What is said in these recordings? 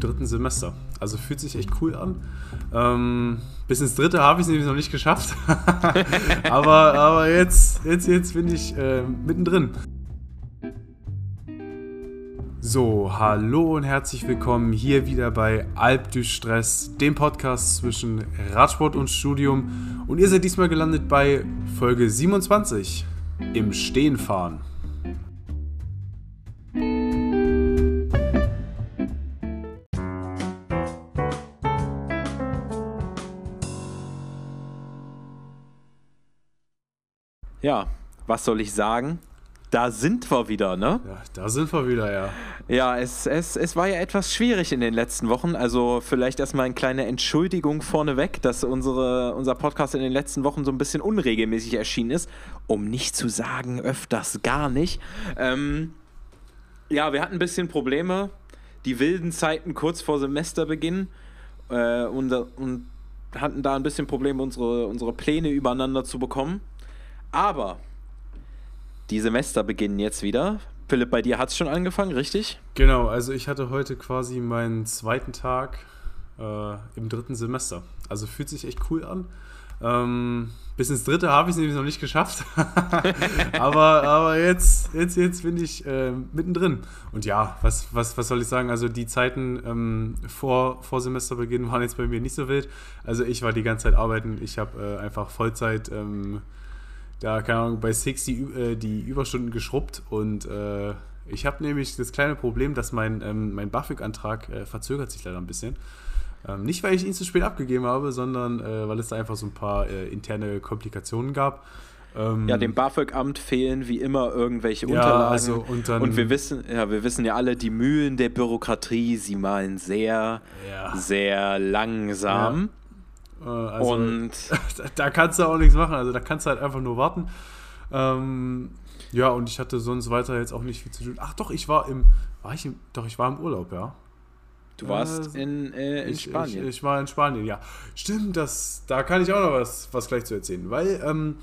dritten Semester. Also fühlt sich echt cool an. Ähm, bis ins dritte habe ich es nämlich noch nicht geschafft. aber, aber jetzt, jetzt, jetzt bin ich äh, mittendrin. So, hallo und herzlich willkommen hier wieder bei Alp du Stress, dem Podcast zwischen Radsport und Studium. Und ihr seid diesmal gelandet bei Folge 27 im Stehen was soll ich sagen? Da sind wir wieder, ne? Ja, da sind wir wieder, ja. Ja, es, es, es war ja etwas schwierig in den letzten Wochen. Also vielleicht erstmal eine kleine Entschuldigung vorneweg, dass unsere, unser Podcast in den letzten Wochen so ein bisschen unregelmäßig erschienen ist. Um nicht zu sagen, öfters gar nicht. Ähm, ja, wir hatten ein bisschen Probleme. Die wilden Zeiten kurz vor Semesterbeginn. Äh, und, und hatten da ein bisschen Probleme, unsere, unsere Pläne übereinander zu bekommen. Aber die Semester beginnen jetzt wieder. Philipp, bei dir hat es schon angefangen, richtig? Genau, also ich hatte heute quasi meinen zweiten Tag äh, im dritten Semester. Also fühlt sich echt cool an. Ähm, bis ins dritte habe ich es nämlich noch nicht geschafft. aber aber jetzt, jetzt, jetzt bin ich äh, mittendrin. Und ja, was, was, was soll ich sagen? Also die Zeiten ähm, vor, vor Semesterbeginn waren jetzt bei mir nicht so wild. Also ich war die ganze Zeit arbeiten. Ich habe äh, einfach Vollzeit ähm, da, keine Ahnung, bei Six die, äh, die Überstunden geschrubbt und äh, ich habe nämlich das kleine Problem, dass mein, ähm, mein BAföG-Antrag äh, verzögert sich leider ein bisschen. Ähm, nicht, weil ich ihn zu spät abgegeben habe, sondern äh, weil es da einfach so ein paar äh, interne Komplikationen gab. Ähm, ja, dem BAföG-Amt fehlen wie immer irgendwelche ja, Unterlagen. Also, und, dann, und, wir wissen, ja, wir wissen ja alle, die Mühlen der Bürokratie, sie malen sehr, ja. sehr langsam. Äh, also, und da kannst du auch nichts machen. Also da kannst du halt einfach nur warten. Ähm, ja, und ich hatte sonst weiter jetzt auch nicht viel zu tun. Ach doch, ich war im, war ich im, doch, ich war im Urlaub, ja. Du warst äh, in, äh, in ich, Spanien. Ich, ich, war in Spanien, ja. Stimmt, das, da kann ich auch noch was, was gleich zu erzählen. Weil, ähm,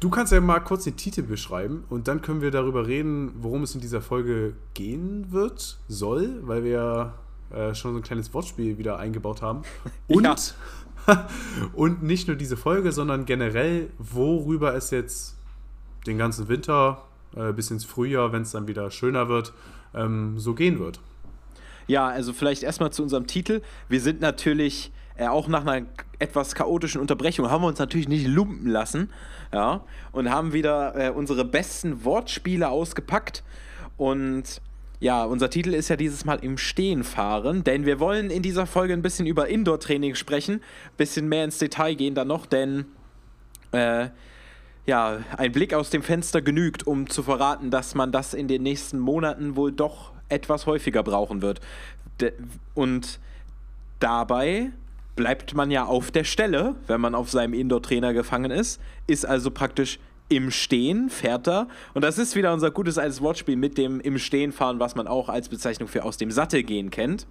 du kannst ja mal kurz den Titel beschreiben und dann können wir darüber reden, worum es in dieser Folge gehen wird, soll, weil wir äh, schon so ein kleines Wortspiel wieder eingebaut haben. Und, ja. und nicht nur diese Folge, sondern generell, worüber es jetzt den ganzen Winter äh, bis ins Frühjahr, wenn es dann wieder schöner wird, ähm, so gehen wird. Ja, also vielleicht erstmal zu unserem Titel. Wir sind natürlich äh, auch nach einer etwas chaotischen Unterbrechung, haben wir uns natürlich nicht lumpen lassen, ja, und haben wieder äh, unsere besten Wortspiele ausgepackt und ja, unser Titel ist ja dieses Mal im Stehen fahren, denn wir wollen in dieser Folge ein bisschen über Indoor-Training sprechen, ein bisschen mehr ins Detail gehen dann noch, denn äh, ja, ein Blick aus dem Fenster genügt, um zu verraten, dass man das in den nächsten Monaten wohl doch etwas häufiger brauchen wird. De und dabei bleibt man ja auf der Stelle, wenn man auf seinem Indoor-Trainer gefangen ist, ist also praktisch im Stehen fährt er. Und das ist wieder unser gutes altes Wortspiel mit dem im Stehen fahren, was man auch als Bezeichnung für aus dem Sattel gehen kennt.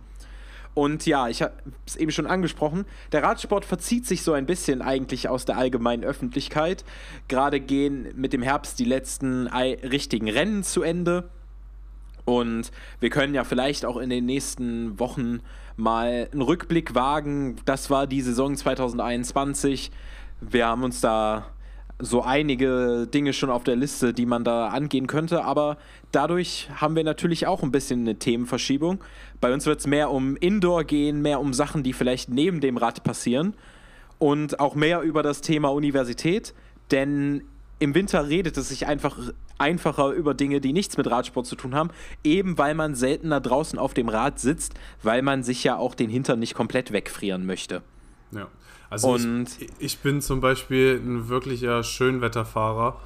Und ja, ich habe es eben schon angesprochen, der Radsport verzieht sich so ein bisschen eigentlich aus der allgemeinen Öffentlichkeit. Gerade gehen mit dem Herbst die letzten richtigen Rennen zu Ende. Und wir können ja vielleicht auch in den nächsten Wochen mal einen Rückblick wagen. Das war die Saison 2021. Wir haben uns da so einige Dinge schon auf der Liste, die man da angehen könnte, aber dadurch haben wir natürlich auch ein bisschen eine Themenverschiebung. Bei uns wird es mehr um Indoor gehen, mehr um Sachen, die vielleicht neben dem Rad passieren und auch mehr über das Thema Universität, denn im Winter redet es sich einfach einfacher über Dinge, die nichts mit Radsport zu tun haben, eben weil man seltener draußen auf dem Rad sitzt, weil man sich ja auch den Hintern nicht komplett wegfrieren möchte. Ja. Also und ich, ich, bin zum Beispiel ein wirklicher Schönwetterfahrer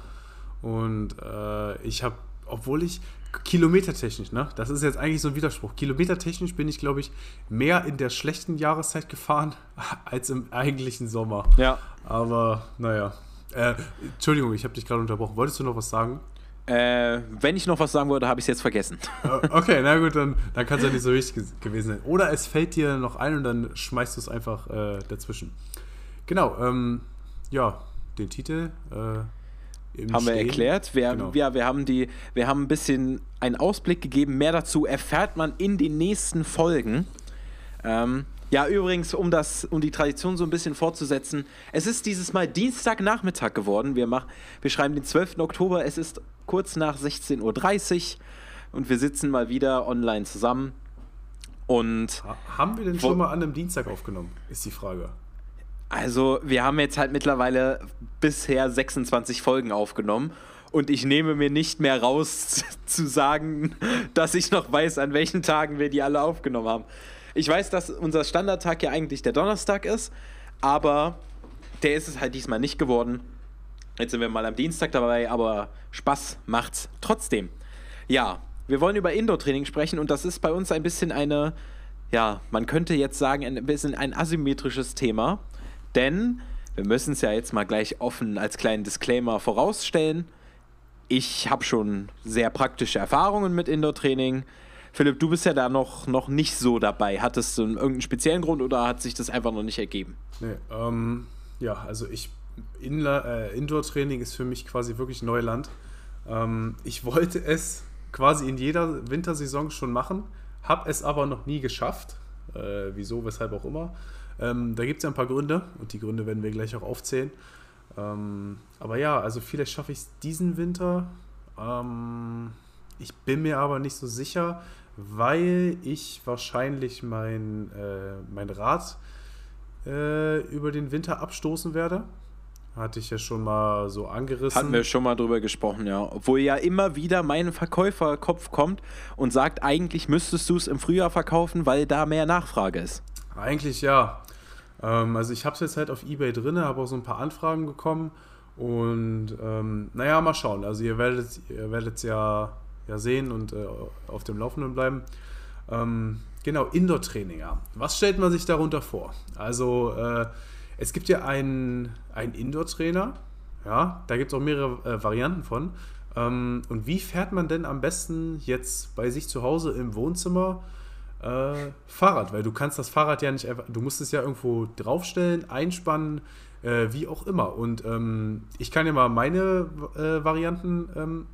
und äh, ich habe, obwohl ich kilometertechnisch, ne, das ist jetzt eigentlich so ein Widerspruch. Kilometertechnisch bin ich, glaube ich, mehr in der schlechten Jahreszeit gefahren als im eigentlichen Sommer. Ja. Aber naja. Äh, Entschuldigung, ich habe dich gerade unterbrochen. Wolltest du noch was sagen? Äh, wenn ich noch was sagen wollte, habe ich es jetzt vergessen. Äh, okay, na gut, dann, dann kann es ja nicht so wichtig gewesen sein. Oder es fällt dir noch ein und dann schmeißt du es einfach äh, dazwischen. Genau, ähm, ja, den Titel. Äh, haben Stehen. wir erklärt. Wir, genau. ja, wir, haben die, wir haben ein bisschen einen Ausblick gegeben. Mehr dazu erfährt man in den nächsten Folgen. Ähm, ja, übrigens, um, das, um die Tradition so ein bisschen fortzusetzen, es ist dieses Mal Dienstagnachmittag geworden. Wir, mach, wir schreiben den 12. Oktober, es ist kurz nach 16.30 Uhr und wir sitzen mal wieder online zusammen. Und haben wir denn schon mal an einem Dienstag aufgenommen, ist die Frage. Also, wir haben jetzt halt mittlerweile bisher 26 Folgen aufgenommen und ich nehme mir nicht mehr raus zu sagen, dass ich noch weiß, an welchen Tagen wir die alle aufgenommen haben. Ich weiß, dass unser Standardtag ja eigentlich der Donnerstag ist, aber der ist es halt diesmal nicht geworden. Jetzt sind wir mal am Dienstag dabei, aber Spaß macht's trotzdem. Ja, wir wollen über Indoor-Training sprechen und das ist bei uns ein bisschen eine, ja, man könnte jetzt sagen, ein bisschen ein asymmetrisches Thema. Denn wir müssen es ja jetzt mal gleich offen als kleinen Disclaimer vorausstellen. Ich habe schon sehr praktische Erfahrungen mit Indoor-Training. Philipp, du bist ja da noch, noch nicht so dabei. Hattest du irgendeinen speziellen Grund oder hat sich das einfach noch nicht ergeben? Nee, ähm, ja, also ich äh, Indoor-Training ist für mich quasi wirklich Neuland. Ähm, ich wollte es quasi in jeder Wintersaison schon machen, habe es aber noch nie geschafft. Äh, wieso, weshalb auch immer. Ähm, da gibt es ja ein paar Gründe und die Gründe werden wir gleich auch aufzählen. Ähm, aber ja, also vielleicht schaffe ich es diesen Winter. Ähm, ich bin mir aber nicht so sicher, weil ich wahrscheinlich mein, äh, mein Rad äh, über den Winter abstoßen werde. Hatte ich ja schon mal so angerissen. Hatten wir schon mal drüber gesprochen, ja. Obwohl ja immer wieder mein Verkäuferkopf kommt und sagt, eigentlich müsstest du es im Frühjahr verkaufen, weil da mehr Nachfrage ist. Eigentlich ja. Ähm, also ich habe es jetzt halt auf Ebay drin, habe auch so ein paar Anfragen bekommen und ähm, naja, mal schauen. Also ihr werdet ihr werdet ja, ja sehen und äh, auf dem Laufenden bleiben. Ähm, genau, Indoor-Training, ja. Was stellt man sich darunter vor? Also äh, es gibt ja einen, einen Indoor-Trainer, ja, da gibt es auch mehrere äh, Varianten von. Ähm, und wie fährt man denn am besten jetzt bei sich zu Hause im Wohnzimmer äh, Fahrrad, weil du kannst das Fahrrad ja nicht einfach, du musst es ja irgendwo draufstellen, einspannen, äh, wie auch immer. Und ähm, ich kann ja mal meine äh, Varianten ähm,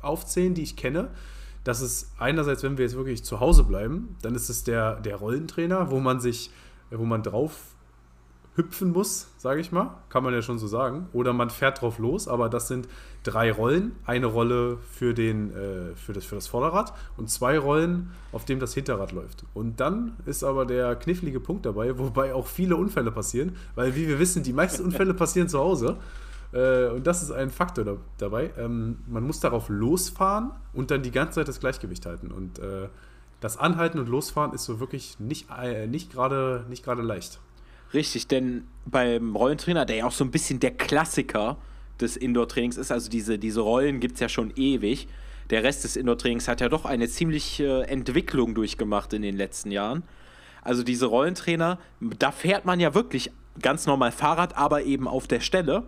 aufzählen, die ich kenne. Das ist einerseits, wenn wir jetzt wirklich zu Hause bleiben, dann ist es der, der Rollentrainer, wo man sich, wo man drauf hüpfen muss, sage ich mal, kann man ja schon so sagen. Oder man fährt drauf los, aber das sind drei Rollen. Eine Rolle für, den, äh, für, das, für das Vorderrad und zwei Rollen, auf dem das Hinterrad läuft. Und dann ist aber der knifflige Punkt dabei, wobei auch viele Unfälle passieren, weil wie wir wissen, die meisten Unfälle passieren zu Hause. Äh, und das ist ein Faktor da, dabei. Ähm, man muss darauf losfahren und dann die ganze Zeit das Gleichgewicht halten. Und äh, das Anhalten und Losfahren ist so wirklich nicht, äh, nicht gerade nicht leicht. Richtig, denn beim Rollentrainer, der ja auch so ein bisschen der Klassiker des Indoor-Trainings ist, also diese, diese Rollen gibt es ja schon ewig. Der Rest des Indoor-Trainings hat ja doch eine ziemliche Entwicklung durchgemacht in den letzten Jahren. Also diese Rollentrainer, da fährt man ja wirklich ganz normal Fahrrad, aber eben auf der Stelle.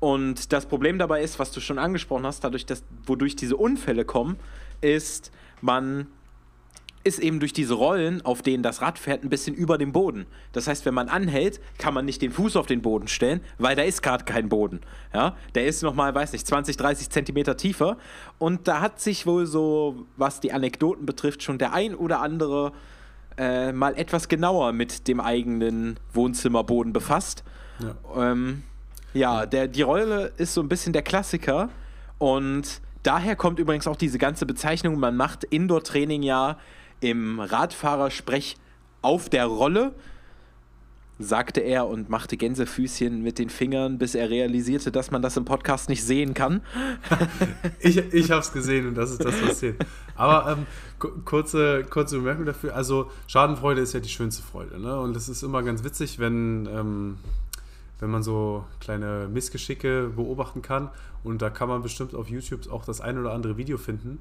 Und das Problem dabei ist, was du schon angesprochen hast, dadurch, dass, wodurch diese Unfälle kommen, ist, man ist eben durch diese Rollen, auf denen das Rad fährt, ein bisschen über dem Boden. Das heißt, wenn man anhält, kann man nicht den Fuß auf den Boden stellen, weil da ist gerade kein Boden. Ja? Der ist nochmal, weiß nicht, 20, 30 Zentimeter tiefer. Und da hat sich wohl so, was die Anekdoten betrifft, schon der ein oder andere äh, mal etwas genauer mit dem eigenen Wohnzimmerboden befasst. Ja, ähm, ja der, die Rolle ist so ein bisschen der Klassiker. Und daher kommt übrigens auch diese ganze Bezeichnung, man macht Indoor-Training ja im Radfahrersprech auf der Rolle, sagte er und machte Gänsefüßchen mit den Fingern, bis er realisierte, dass man das im Podcast nicht sehen kann. ich ich habe es gesehen und das ist das, was zählt. Aber ähm, kurze, kurze Bemerkung dafür. Also Schadenfreude ist ja die schönste Freude. Ne? Und es ist immer ganz witzig, wenn, ähm, wenn man so kleine Missgeschicke beobachten kann. Und da kann man bestimmt auf YouTube auch das ein oder andere Video finden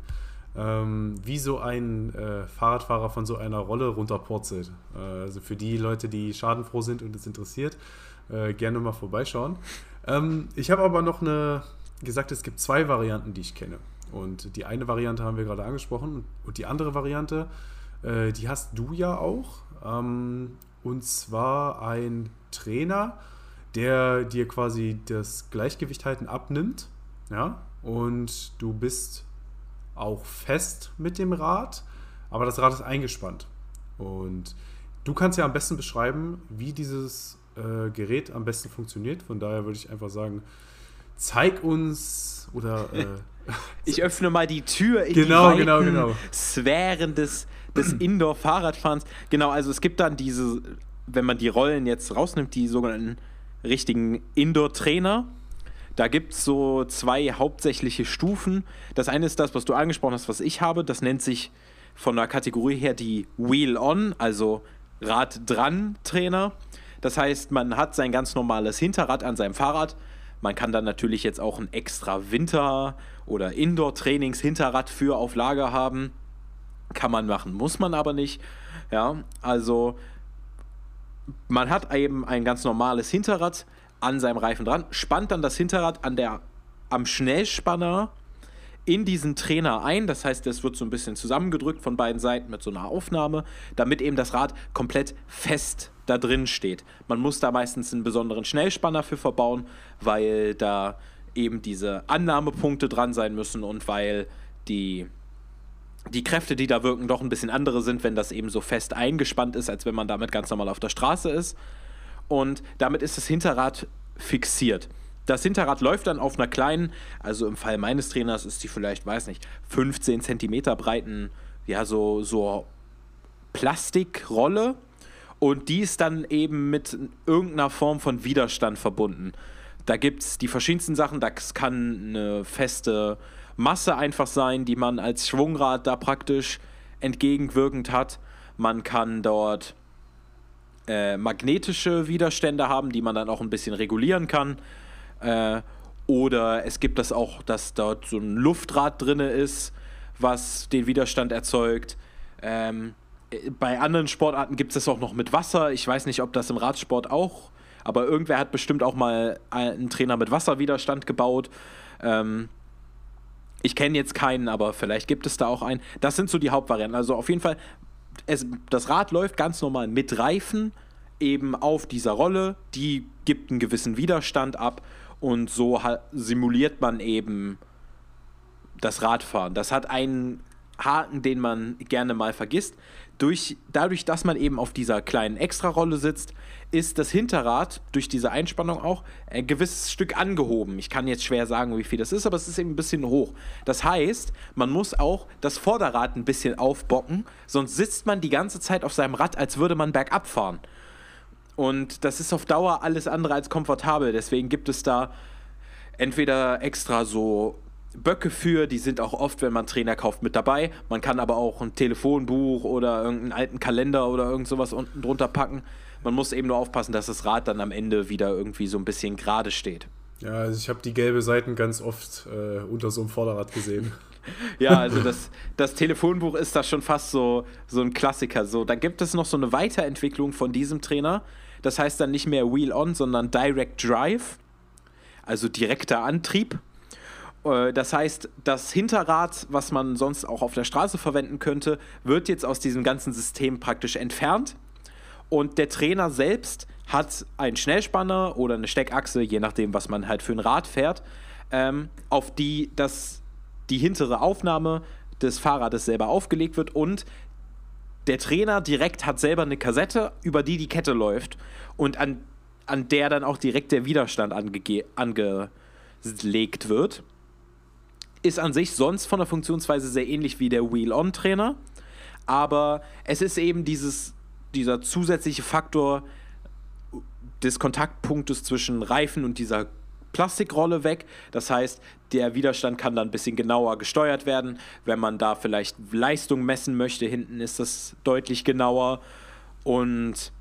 ähm, wie so ein äh, Fahrradfahrer von so einer Rolle runterpurzelt. Äh, also für die Leute, die schadenfroh sind und es interessiert, äh, gerne mal vorbeischauen. Ähm, ich habe aber noch eine gesagt, es gibt zwei Varianten, die ich kenne. Und die eine Variante haben wir gerade angesprochen und die andere Variante, äh, die hast du ja auch. Ähm, und zwar ein Trainer, der dir quasi das Gleichgewicht halten abnimmt. Ja, und du bist auch fest mit dem Rad, aber das Rad ist eingespannt. Und du kannst ja am besten beschreiben, wie dieses äh, Gerät am besten funktioniert. Von daher würde ich einfach sagen, zeig uns oder. Äh, ich öffne mal die Tür in genau, die genau, genau. Sphären des, des Indoor-Fahrradfahrens. Genau, also es gibt dann diese, wenn man die Rollen jetzt rausnimmt, die sogenannten richtigen Indoor-Trainer. Da gibt es so zwei hauptsächliche Stufen. Das eine ist das, was du angesprochen hast, was ich habe. Das nennt sich von der Kategorie her die Wheel-On, also Rad-Dran-Trainer. Das heißt, man hat sein ganz normales Hinterrad an seinem Fahrrad. Man kann dann natürlich jetzt auch ein extra Winter- oder Indoor-Trainings-Hinterrad für auf Lager haben. Kann man machen, muss man aber nicht. Ja, also man hat eben ein ganz normales Hinterrad an seinem Reifen dran, spannt dann das Hinterrad an der, am Schnellspanner in diesen Trainer ein. Das heißt, es wird so ein bisschen zusammengedrückt von beiden Seiten mit so einer Aufnahme, damit eben das Rad komplett fest da drin steht. Man muss da meistens einen besonderen Schnellspanner für verbauen, weil da eben diese Annahmepunkte dran sein müssen und weil die, die Kräfte, die da wirken, doch ein bisschen andere sind, wenn das eben so fest eingespannt ist, als wenn man damit ganz normal auf der Straße ist. Und damit ist das Hinterrad fixiert. Das Hinterrad läuft dann auf einer kleinen, also im Fall meines Trainers ist die vielleicht, weiß nicht, 15 Zentimeter breiten, ja, so, so Plastikrolle. Und die ist dann eben mit irgendeiner Form von Widerstand verbunden. Da gibt es die verschiedensten Sachen. Das kann eine feste Masse einfach sein, die man als Schwungrad da praktisch entgegenwirkend hat. Man kann dort äh, magnetische Widerstände haben, die man dann auch ein bisschen regulieren kann. Äh, oder es gibt das auch, dass dort so ein Luftrad drin ist, was den Widerstand erzeugt. Ähm, bei anderen Sportarten gibt es das auch noch mit Wasser. Ich weiß nicht, ob das im Radsport auch, aber irgendwer hat bestimmt auch mal einen Trainer mit Wasserwiderstand gebaut. Ähm, ich kenne jetzt keinen, aber vielleicht gibt es da auch einen. Das sind so die Hauptvarianten. Also auf jeden Fall, es, das Rad läuft ganz normal mit Reifen eben auf dieser Rolle. Die gibt einen gewissen Widerstand ab und so simuliert man eben das Radfahren. Das hat einen Haken, den man gerne mal vergisst. Durch, dadurch, dass man eben auf dieser kleinen Extrarolle sitzt, ist das Hinterrad durch diese Einspannung auch ein gewisses Stück angehoben. Ich kann jetzt schwer sagen, wie viel das ist, aber es ist eben ein bisschen hoch. Das heißt, man muss auch das Vorderrad ein bisschen aufbocken, sonst sitzt man die ganze Zeit auf seinem Rad, als würde man bergab fahren. Und das ist auf Dauer alles andere als komfortabel. Deswegen gibt es da entweder extra so Böcke für, die sind auch oft, wenn man Trainer kauft, mit dabei. Man kann aber auch ein Telefonbuch oder irgendeinen alten Kalender oder irgend sowas unten drunter packen. Man muss eben nur aufpassen, dass das Rad dann am Ende wieder irgendwie so ein bisschen gerade steht. Ja, also ich habe die gelbe Seiten ganz oft äh, unter so einem Vorderrad gesehen. ja, also das, das Telefonbuch ist da schon fast so, so ein Klassiker. So, dann gibt es noch so eine Weiterentwicklung von diesem Trainer. Das heißt dann nicht mehr Wheel On, sondern Direct Drive, also direkter Antrieb. Äh, das heißt, das Hinterrad, was man sonst auch auf der Straße verwenden könnte, wird jetzt aus diesem ganzen System praktisch entfernt. Und der Trainer selbst hat einen Schnellspanner oder eine Steckachse, je nachdem, was man halt für ein Rad fährt, ähm, auf die das, die hintere Aufnahme des Fahrrades selber aufgelegt wird und der Trainer direkt hat selber eine Kassette, über die die Kette läuft und an, an der dann auch direkt der Widerstand angelegt wird. Ist an sich sonst von der Funktionsweise sehr ähnlich wie der Wheel-On-Trainer, aber es ist eben dieses, dieser zusätzliche Faktor des Kontaktpunktes zwischen Reifen und dieser Plastikrolle weg. Das heißt, der Widerstand kann dann ein bisschen genauer gesteuert werden. Wenn man da vielleicht Leistung messen möchte, hinten ist das deutlich genauer. Und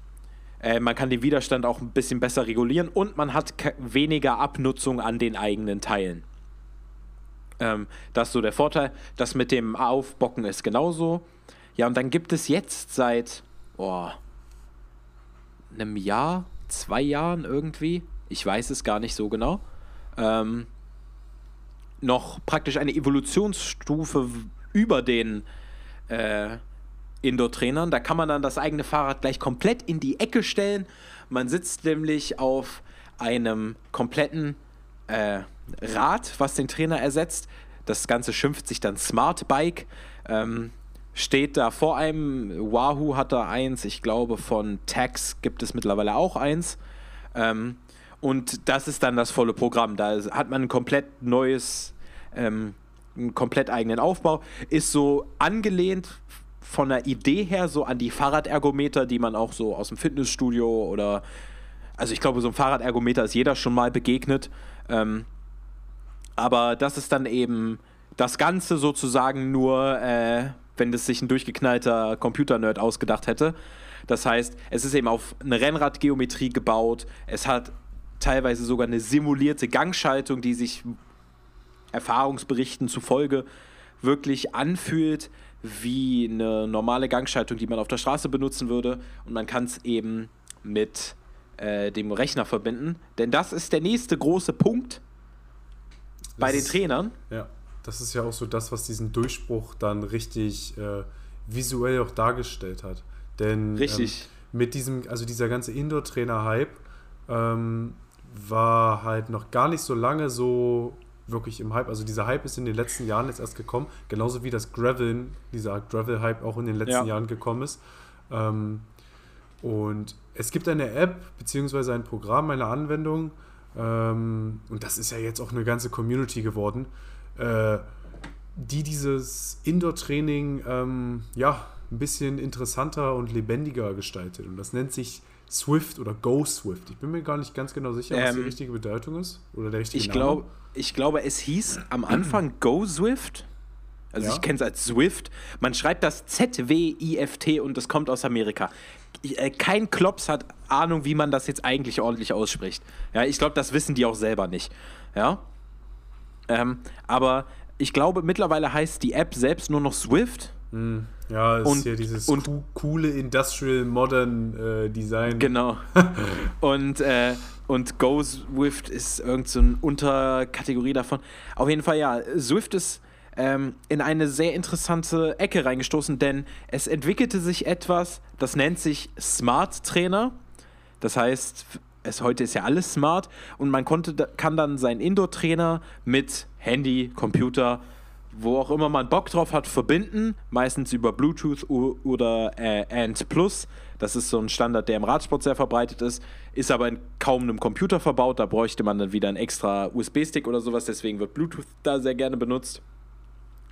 äh, man kann den Widerstand auch ein bisschen besser regulieren und man hat weniger Abnutzung an den eigenen Teilen. Ähm, das ist so der Vorteil. Das mit dem Aufbocken ist genauso. Ja, und dann gibt es jetzt seit oh, einem Jahr, zwei Jahren irgendwie, ich weiß es gar nicht so genau, ähm, noch praktisch eine Evolutionsstufe über den äh, Indoor-Trainern. Da kann man dann das eigene Fahrrad gleich komplett in die Ecke stellen. Man sitzt nämlich auf einem kompletten äh, Rad, was den Trainer ersetzt. Das Ganze schimpft sich dann Smart Bike. Ähm, steht da vor einem. Wahoo hat da eins. Ich glaube, von Tax gibt es mittlerweile auch eins. Ähm, und das ist dann das volle Programm. Da hat man ein komplett neues, ähm, einen komplett eigenen Aufbau. Ist so angelehnt von der Idee her so an die Fahrradergometer, die man auch so aus dem Fitnessstudio oder. Also ich glaube, so ein Fahrradergometer ist jeder schon mal begegnet. Ähm, aber das ist dann eben das Ganze sozusagen nur, äh, wenn das sich ein durchgeknallter Computer-Nerd ausgedacht hätte. Das heißt, es ist eben auf eine Rennradgeometrie gebaut. Es hat teilweise sogar eine simulierte Gangschaltung, die sich Erfahrungsberichten zufolge wirklich anfühlt wie eine normale Gangschaltung, die man auf der Straße benutzen würde. Und man kann es eben mit äh, dem Rechner verbinden. Denn das ist der nächste große Punkt bei den Trainern. Ja, das ist ja auch so das, was diesen Durchbruch dann richtig äh, visuell auch dargestellt hat. Denn richtig. Ähm, mit diesem, also dieser ganze Indoor-Trainer-Hype ähm, war halt noch gar nicht so lange so wirklich im Hype. Also dieser Hype ist in den letzten Jahren jetzt erst gekommen, genauso wie das Gravel, dieser Gravel-Hype auch in den letzten ja. Jahren gekommen ist. Ähm, und es gibt eine App beziehungsweise ein Programm, eine Anwendung, ähm, und das ist ja jetzt auch eine ganze Community geworden, äh, die dieses Indoor-Training ähm, ja ein bisschen interessanter und lebendiger gestaltet. Und das nennt sich Swift oder Go Swift. Ich bin mir gar nicht ganz genau sicher, was ähm, die richtige Bedeutung ist oder der richtige ich Name. Glaub, ich glaube, es hieß am Anfang Go Swift. Also ja. ich kenne es als Swift. Man schreibt das Z-W-I-F-T und das kommt aus Amerika. Äh, kein Klops hat Ahnung, wie man das jetzt eigentlich ordentlich ausspricht. Ja, ich glaube, das wissen die auch selber nicht. Ja. Ähm, aber ich glaube, mittlerweile heißt die App selbst nur noch Swift. Hm. Ja, es und, ist ja dieses und, coole Industrial Modern äh, Design. Genau. und, äh, und Go Swift ist irgendeine so Unterkategorie davon. Auf jeden Fall, ja, Swift ist ähm, in eine sehr interessante Ecke reingestoßen, denn es entwickelte sich etwas, das nennt sich Smart Trainer. Das heißt, es heute ist ja alles smart und man konnte, kann dann seinen Indoor-Trainer mit Handy, Computer, wo auch immer man Bock drauf hat, verbinden. Meistens über Bluetooth oder äh, ANT Plus. Das ist so ein Standard, der im Radsport sehr verbreitet ist, ist aber in kaum einem Computer verbaut. Da bräuchte man dann wieder einen extra USB-Stick oder sowas. Deswegen wird Bluetooth da sehr gerne benutzt.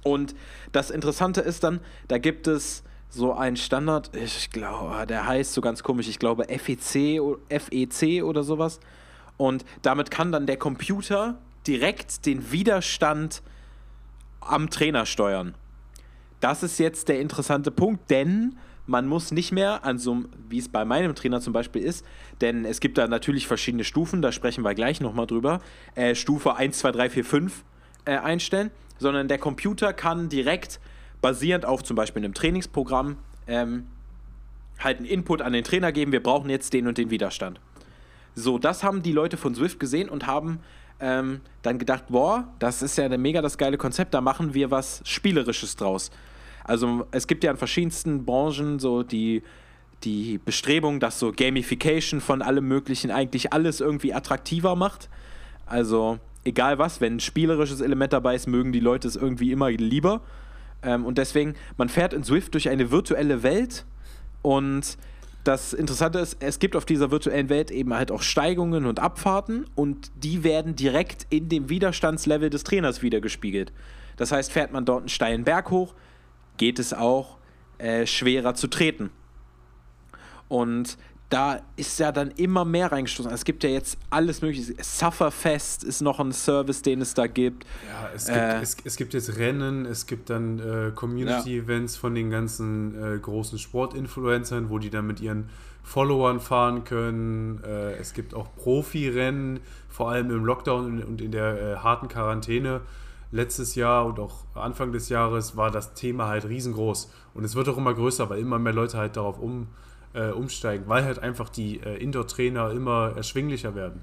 Und das Interessante ist dann, da gibt es so einen Standard, ich glaube, der heißt so ganz komisch, ich glaube FEC, FEC oder sowas. Und damit kann dann der Computer direkt den Widerstand am Trainer steuern. Das ist jetzt der interessante Punkt, denn man muss nicht mehr an so wie es bei meinem Trainer zum Beispiel ist, denn es gibt da natürlich verschiedene Stufen, da sprechen wir gleich nochmal drüber. Äh, Stufe 1, 2, 3, 4, 5 äh, einstellen sondern der Computer kann direkt basierend auf zum Beispiel einem Trainingsprogramm ähm, halt einen Input an den Trainer geben, wir brauchen jetzt den und den Widerstand. So, das haben die Leute von Swift gesehen und haben ähm, dann gedacht, boah, das ist ja mega das geile Konzept, da machen wir was Spielerisches draus. Also es gibt ja in verschiedensten Branchen so die, die Bestrebung, dass so Gamification von allem Möglichen eigentlich alles irgendwie attraktiver macht. Also egal was, wenn ein spielerisches Element dabei ist, mögen die Leute es irgendwie immer lieber. Ähm, und deswegen, man fährt in Swift durch eine virtuelle Welt und das Interessante ist, es gibt auf dieser virtuellen Welt eben halt auch Steigungen und Abfahrten und die werden direkt in dem Widerstandslevel des Trainers wiedergespiegelt. Das heißt, fährt man dort einen steilen Berg hoch, geht es auch äh, schwerer zu treten. Und da ist ja dann immer mehr reingestoßen. Es gibt ja jetzt alles mögliche. Sufferfest ist noch ein Service, den es da gibt. Ja, es gibt, äh, es, es, gibt jetzt Rennen, es gibt dann äh, Community-Events ja. von den ganzen äh, großen Sportinfluencern, wo die dann mit ihren Followern fahren können. Äh, es gibt auch Profi-Rennen, vor allem im Lockdown und in der äh, harten Quarantäne. Letztes Jahr und auch Anfang des Jahres war das Thema halt riesengroß. Und es wird auch immer größer, weil immer mehr Leute halt darauf um äh, umsteigen, weil halt einfach die äh, Indoor-Trainer immer erschwinglicher werden.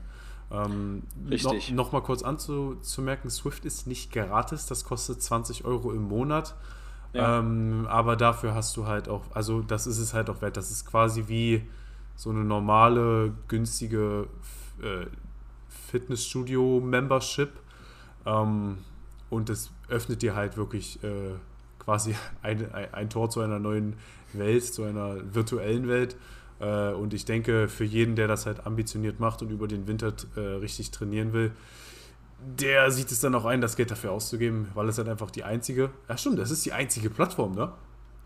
Ähm, Richtig. No, noch mal kurz anzumerken, Swift ist nicht gratis, das kostet 20 Euro im Monat. Ja. Ähm, aber dafür hast du halt auch, also das ist es halt auch wert. Das ist quasi wie so eine normale, günstige äh, Fitnessstudio-Membership. Ähm, und das öffnet dir halt wirklich äh, quasi ein, ein, ein, Tor zu einer neuen Welt, zu einer virtuellen Welt. Äh, und ich denke, für jeden, der das halt ambitioniert macht und über den Winter äh, richtig trainieren will, der sieht es dann auch ein, das Geld dafür auszugeben, weil es halt einfach die einzige, ja stimmt, das ist die einzige Plattform, ne?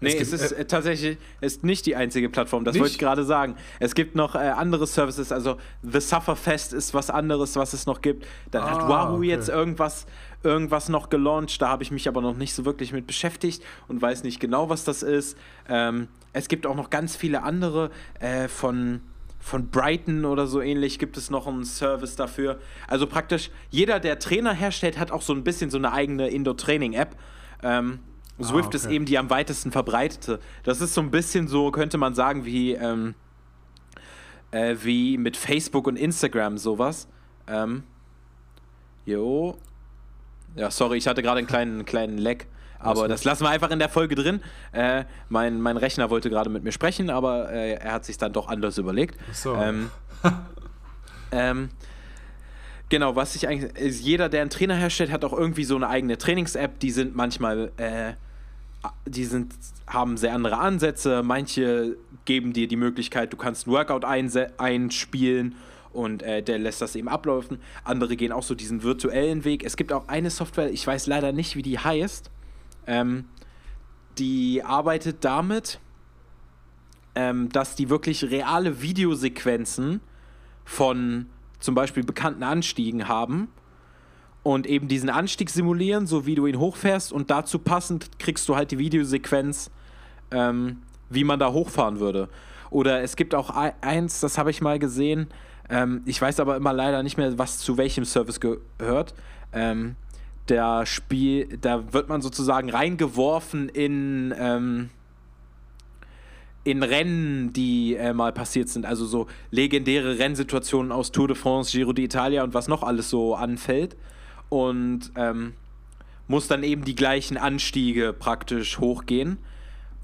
Nee, es, gibt, ist äh, tatsächlich ist nicht die einzige Plattform, das nicht? wollte ich gerade sagen. Es gibt noch äh, andere Services, also The Sufferfest ist was anderes, was es noch gibt. Dann ah, hat Wahoo okay. jetzt irgendwas, irgendwas noch gelauncht, da habe ich mich aber noch nicht so wirklich mit beschäftigt und weiß nicht genau, was das ist. Ähm, es gibt auch noch ganz viele andere äh, von von Brighton oder so ähnlich gibt es noch einen Service dafür. Also praktisch jeder, der Trainer herstellt, hat auch so ein bisschen so eine eigene Indoor-Training-App. Ähm, Swift ah, okay. ist eben die am weitesten verbreitete. Das ist so ein bisschen so, könnte man sagen, wie, ähm, äh, wie mit Facebook und Instagram sowas. Ähm, jo. Ja, sorry, ich hatte gerade einen kleinen, kleinen Leck. Aber das lassen wir einfach in der Folge drin. Äh, mein, mein Rechner wollte gerade mit mir sprechen, aber äh, er hat sich dann doch anders überlegt. Ach so. Ähm, ähm, genau, was ich eigentlich. Ist, jeder, der einen Trainer herstellt, hat auch irgendwie so eine eigene Trainings-App. Die sind manchmal. Äh, die sind, haben sehr andere Ansätze. Manche geben dir die Möglichkeit, du kannst ein Workout einspielen und äh, der lässt das eben ablaufen. Andere gehen auch so diesen virtuellen Weg. Es gibt auch eine Software, ich weiß leider nicht, wie die heißt. Ähm, die arbeitet damit, ähm, dass die wirklich reale Videosequenzen von zum Beispiel bekannten Anstiegen haben und eben diesen Anstieg simulieren, so wie du ihn hochfährst und dazu passend kriegst du halt die Videosequenz, ähm, wie man da hochfahren würde. Oder es gibt auch eins, das habe ich mal gesehen, ähm, ich weiß aber immer leider nicht mehr, was zu welchem Service gehört. Ähm, der Spiel, da wird man sozusagen reingeworfen in, ähm, in Rennen, die äh, mal passiert sind. Also so legendäre Rennsituationen aus Tour de France, Giro d'Italia und was noch alles so anfällt. Und ähm, muss dann eben die gleichen Anstiege praktisch hochgehen.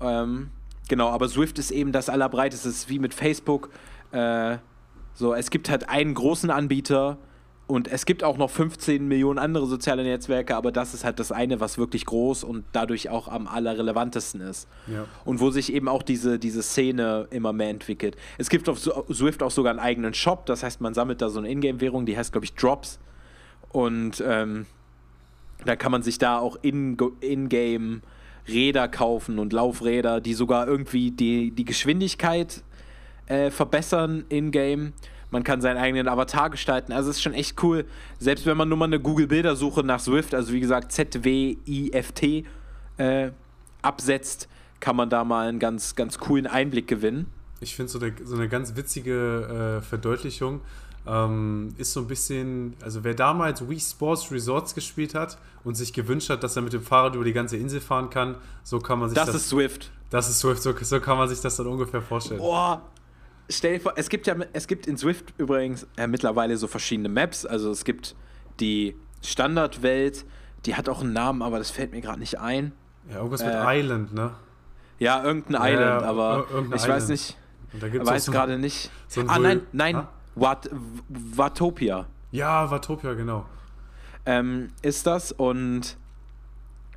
Ähm, genau, aber Swift ist eben das allerbreiteste. Es ist wie mit Facebook. Äh, so, es gibt halt einen großen Anbieter, und es gibt auch noch 15 Millionen andere soziale Netzwerke, aber das ist halt das eine, was wirklich groß und dadurch auch am allerrelevantesten ist. Ja. Und wo sich eben auch diese, diese Szene immer mehr entwickelt. Es gibt auf Swift auch sogar einen eigenen Shop, das heißt, man sammelt da so eine Ingame-Währung, die heißt, glaube ich, Drops. Und ähm, da kann man sich da auch in-game Räder kaufen und Laufräder, die sogar irgendwie die, die Geschwindigkeit äh, verbessern in-game man kann seinen eigenen Avatar gestalten. Also es ist schon echt cool. Selbst wenn man nur mal eine Google-Bildersuche nach Swift, also wie gesagt Z-W-I-F-T, äh, absetzt, kann man da mal einen ganz, ganz coolen Einblick gewinnen. Ich finde so, so eine ganz witzige äh, Verdeutlichung ähm, ist so ein bisschen, also wer damals Wii Sports Resorts gespielt hat und sich gewünscht hat, dass er mit dem Fahrrad über die ganze Insel fahren kann, so kann man sich das. Das ist Swift. Das ist Swift, so, so kann man sich das dann ungefähr vorstellen. Boah, stell dir vor, es gibt ja, es gibt in Swift übrigens äh, mittlerweile so verschiedene Maps. Also es gibt die Standardwelt, die hat auch einen Namen, aber das fällt mir gerade nicht ein. Ja, irgendwas äh, mit Island, ne? Ja, irgendein ja, Island, aber ich Island. weiß nicht. weiß so gerade nicht. So ah, nein, nein, ah? Wat, Watopia. Ja, Watopia, genau. Ähm, ist das und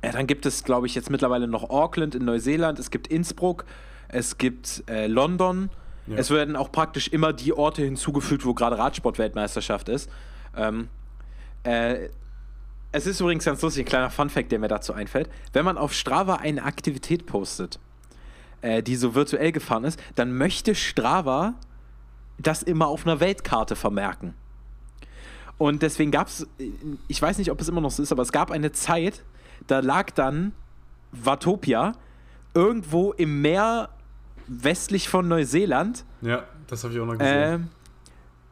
ja, dann gibt es, glaube ich, jetzt mittlerweile noch Auckland in Neuseeland, es gibt Innsbruck, es gibt äh, London ja. Es werden auch praktisch immer die Orte hinzugefügt, wo gerade Radsport-Weltmeisterschaft ist. Ähm, äh, es ist übrigens ganz lustig, ein kleiner Fun-Fact, der mir dazu einfällt. Wenn man auf Strava eine Aktivität postet, äh, die so virtuell gefahren ist, dann möchte Strava das immer auf einer Weltkarte vermerken. Und deswegen gab es, ich weiß nicht, ob es immer noch so ist, aber es gab eine Zeit, da lag dann Watopia irgendwo im Meer westlich von Neuseeland. Ja, das habe ich auch noch gesehen. Äh,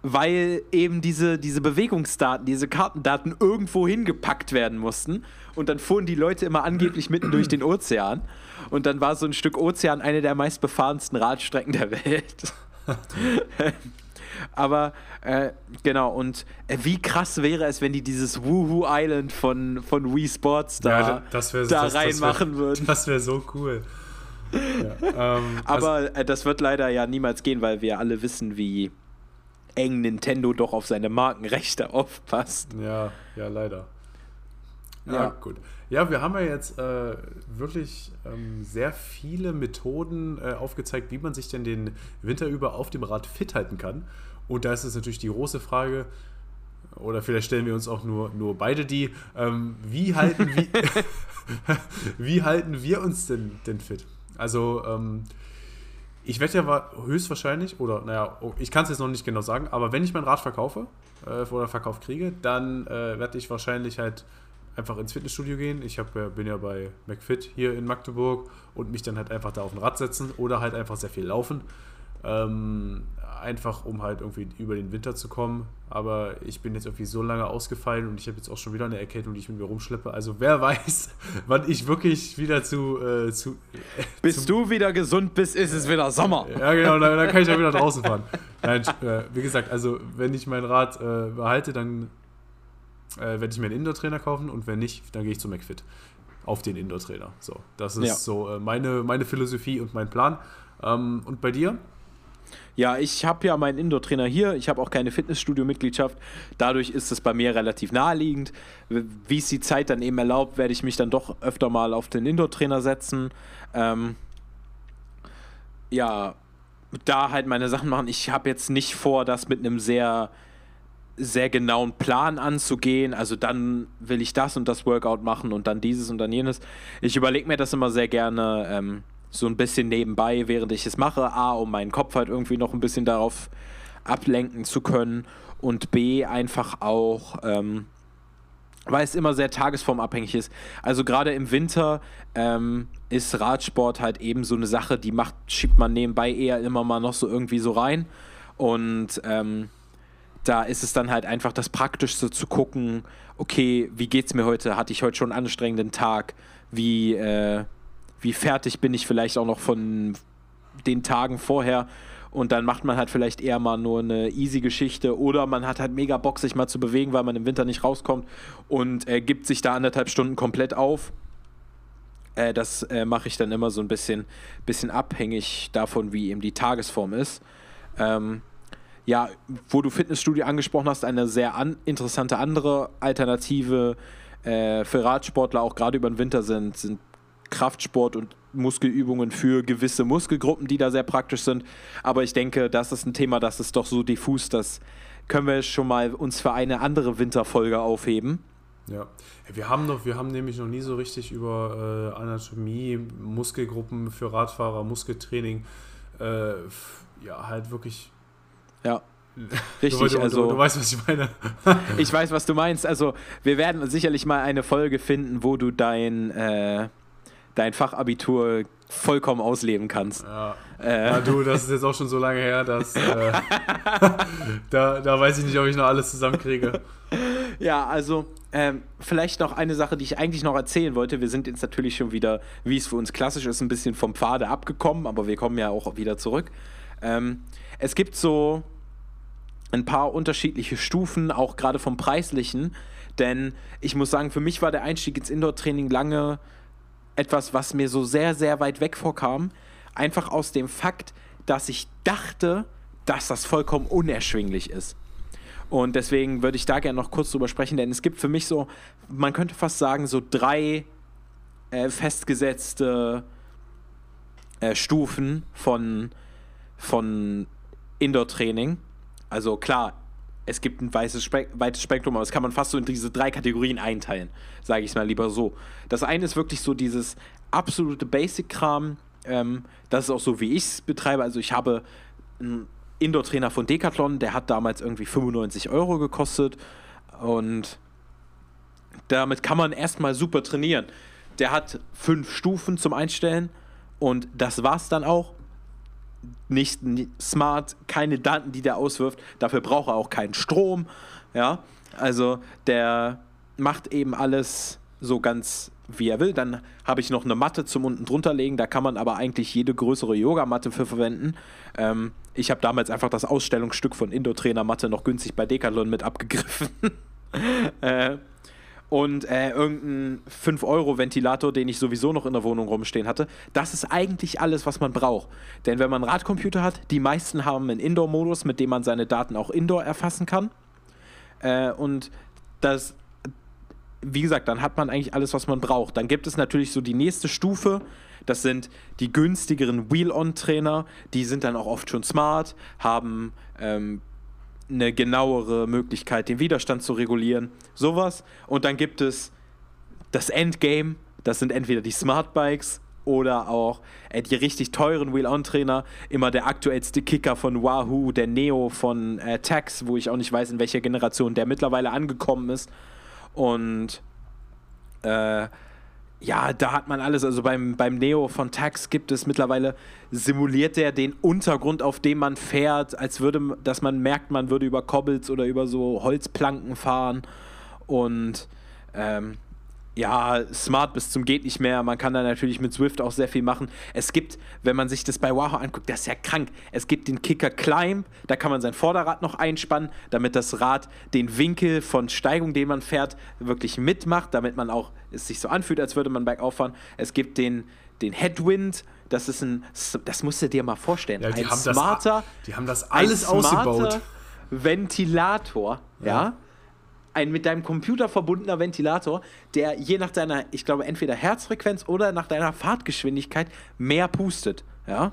weil eben diese, diese Bewegungsdaten, diese Kartendaten irgendwo hingepackt werden mussten. Und dann fuhren die Leute immer angeblich mitten durch den Ozean. Und dann war so ein Stück Ozean eine der meistbefahrensten Radstrecken der Welt. Aber äh, genau, und äh, wie krass wäre es, wenn die dieses Woohoo Island von, von Wii Sports da, ja, das wär, da das, reinmachen würden? Das wäre so cool. Ja, ähm, Aber also, äh, das wird leider ja niemals gehen, weil wir alle wissen, wie, eng Nintendo doch auf seine Markenrechte aufpasst. Ja, ja, leider. Ja, Ja. gut. Ja, wir haben ja jetzt äh, wirklich ähm, sehr viele Methoden äh, aufgezeigt, wie man sich denn den Winter über auf dem Rad fit halten kann. Und da ist es natürlich die große Frage, oder vielleicht stellen wir uns auch nur, nur beide die, ähm, wie, halten, wie, wie halten wir uns denn, denn fit? Also, ähm, ich werde ja wa- höchstwahrscheinlich, oder naja, oh, ich kann es jetzt noch nicht genau sagen, aber wenn ich mein Rad verkaufe äh, oder verkauft kriege, dann äh, werde ich wahrscheinlich halt einfach ins Fitnessstudio gehen. Ich hab, bin ja bei McFit hier in Magdeburg und mich dann halt einfach da auf ein Rad setzen oder halt einfach sehr viel laufen. Ähm, einfach um halt irgendwie über den Winter zu kommen. Aber ich bin jetzt irgendwie so lange ausgefallen und ich habe jetzt auch schon wieder eine Erkältung, die ich mit mir rumschleppe. Also wer weiß, wann ich wirklich wieder zu, äh, zu Bis du wieder gesund bist, ist es wieder Sommer. ja, genau, dann, dann kann ich ja wieder draußen fahren. Nein, äh, wie gesagt, also wenn ich mein Rad äh, behalte, dann äh, werde ich mir einen Indoor-Trainer kaufen und wenn nicht, dann gehe ich zu McFit auf den Indoor-Trainer. So, das ist Ja. so äh, meine, meine Philosophie und mein Plan. Ähm, und bei dir? Ja, ich habe ja meinen Indoor-Trainer hier. Ich habe auch keine Fitnessstudio-Mitgliedschaft. Dadurch ist es bei mir relativ naheliegend. Wie es die Zeit dann eben erlaubt, werde ich mich dann doch öfter mal auf den Indoor-Trainer setzen. Ähm, ja, da halt meine Sachen machen. Ich habe jetzt nicht vor, das mit einem sehr sehr genauen Plan anzugehen. Also dann will ich das und das Workout machen und dann dieses und dann jenes. Ich überlege mir das immer sehr gerne ähm, so ein bisschen nebenbei, während ich es mache. A, um meinen Kopf halt irgendwie noch ein bisschen darauf ablenken zu können. Und B, einfach auch, ähm, weil es immer sehr tagesformabhängig ist. Also gerade im Winter ähm, ist Radsport halt eben so eine Sache, die macht, schiebt man nebenbei eher immer mal noch so irgendwie so rein. Und ähm, da ist es dann halt einfach das Praktischste zu gucken, okay, wie geht's mir heute? Hatte ich heute schon einen anstrengenden Tag? Wie, äh, wie fertig bin ich vielleicht auch noch von den Tagen vorher? Und dann macht man halt vielleicht eher mal nur eine easy Geschichte oder man hat halt mega Bock, sich mal zu bewegen, weil man im Winter nicht rauskommt und äh, gibt sich da anderthalb Stunden komplett auf. Äh, das äh, mache ich dann immer so ein bisschen, bisschen abhängig davon, wie eben die Tagesform ist. Ähm, ja, wo du Fitnessstudio angesprochen hast, eine sehr an interessante andere Alternative äh, für Radsportler, auch gerade über den Winter, sind, sind Kraftsport und Muskelübungen für gewisse Muskelgruppen, die da sehr praktisch sind. Aber ich denke, das ist ein Thema, das ist doch so diffus, das können wir schon mal uns für eine andere Winterfolge aufheben. Ja, wir haben noch, wir haben nämlich noch nie so richtig über äh, Anatomie, Muskelgruppen für Radfahrer, Muskeltraining, äh, ja, halt wirklich. Ja. Du, Richtig, du, also du, du weißt, was ich meine. ich weiß, was du meinst. Also wir werden sicherlich mal eine Folge finden, wo du dein, äh, dein Fachabitur vollkommen ausleben kannst. Ja. Äh, ja, du, das ist jetzt auch schon so lange her, dass äh, da, da weiß ich nicht, ob ich noch alles zusammenkriege. Ja, also ähm, vielleicht noch eine Sache, die ich eigentlich noch erzählen wollte. Wir sind jetzt natürlich schon wieder, wie es für uns klassisch ist, ein bisschen vom Pfade abgekommen, aber wir kommen ja auch wieder zurück. Ähm, es gibt so ein paar unterschiedliche Stufen, auch gerade vom preislichen, denn ich muss sagen, für mich war der Einstieg ins Indoor-Training lange etwas, was mir so sehr, sehr weit weg vorkam. Einfach aus dem Fakt, dass ich dachte, dass das vollkommen unerschwinglich ist. Und deswegen würde ich da gerne noch kurz drüber sprechen, denn es gibt für mich so, man könnte fast sagen, so drei äh, festgesetzte äh, Stufen von, von Indoor-Training. Also klar, es gibt ein weißes Spek weites Spektrum, aber das kann man fast so in diese drei Kategorien einteilen, sage ich es mal lieber so. Das eine ist wirklich so dieses absolute Basic-Kram. Ähm, das ist auch so, wie ich es betreibe. Also ich habe einen Indoor-Trainer von Decathlon, der hat damals irgendwie 95 Euro gekostet und damit kann man erstmal super trainieren. Der hat fünf Stufen zum Einstellen und das war's dann auch. Nicht ni- smart, keine Daten, die der auswirft. Dafür braucht er auch keinen Strom. Ja, also der macht eben alles so ganz wie er will. Dann habe ich noch eine Matte zum unten drunter legen. Da kann man aber eigentlich jede größere Yogamatte für verwenden. Ähm, ich habe damals einfach das Ausstellungsstück von Indoor-Trainer Matte noch günstig bei Decathlon mit abgegriffen. äh, und äh, irgendein 5-Euro-Ventilator, den ich sowieso noch in der Wohnung rumstehen hatte. Das ist eigentlich alles, was man braucht. Denn wenn man einen Radcomputer hat, die meisten haben einen Indoor-Modus, mit dem man seine Daten auch indoor erfassen kann. Äh, und das, wie gesagt, dann hat man eigentlich alles, was man braucht. Dann gibt es natürlich so die nächste Stufe. Das sind die günstigeren Wheel-On-Trainer. Die sind dann auch oft schon smart, haben ähm, eine genauere Möglichkeit, den Widerstand zu regulieren. Sowas. Und dann gibt es das Endgame. Das sind entweder die Smart Bikes oder auch äh, die richtig teuren Wheel-On-Trainer. Immer der aktuellste Kicker von Wahoo, der Neo von äh, Tax, wo ich auch nicht weiß, in welcher Generation der mittlerweile angekommen ist. Und äh, ja, da hat man alles. Also beim, beim Neo von Tax gibt es mittlerweile, simuliert der den Untergrund, auf dem man fährt, als würde, dass man merkt, man würde über Cobbles oder über so Holzplanken fahren. Und ähm, ja, smart bis zum geht nicht mehr. Man kann da natürlich mit Swift auch sehr viel machen. Es gibt, wenn man sich das bei Wahoo anguckt, das ist ja krank. Es gibt den Kicker Climb, da kann man sein Vorderrad noch einspannen, damit das Rad den Winkel von Steigung, den man fährt, wirklich mitmacht, damit man auch es sich so anfühlt, als würde man bergauf fahren. Es gibt den, den Headwind, das ist ein, das musst du dir mal vorstellen. Ja, die ein haben smarter, das, die haben das alles ausgebaut. Ventilator, ja. Ja. Ein mit deinem Computer verbundener Ventilator, der je nach deiner, ich glaube, entweder Herzfrequenz oder nach deiner Fahrtgeschwindigkeit mehr pustet, ja.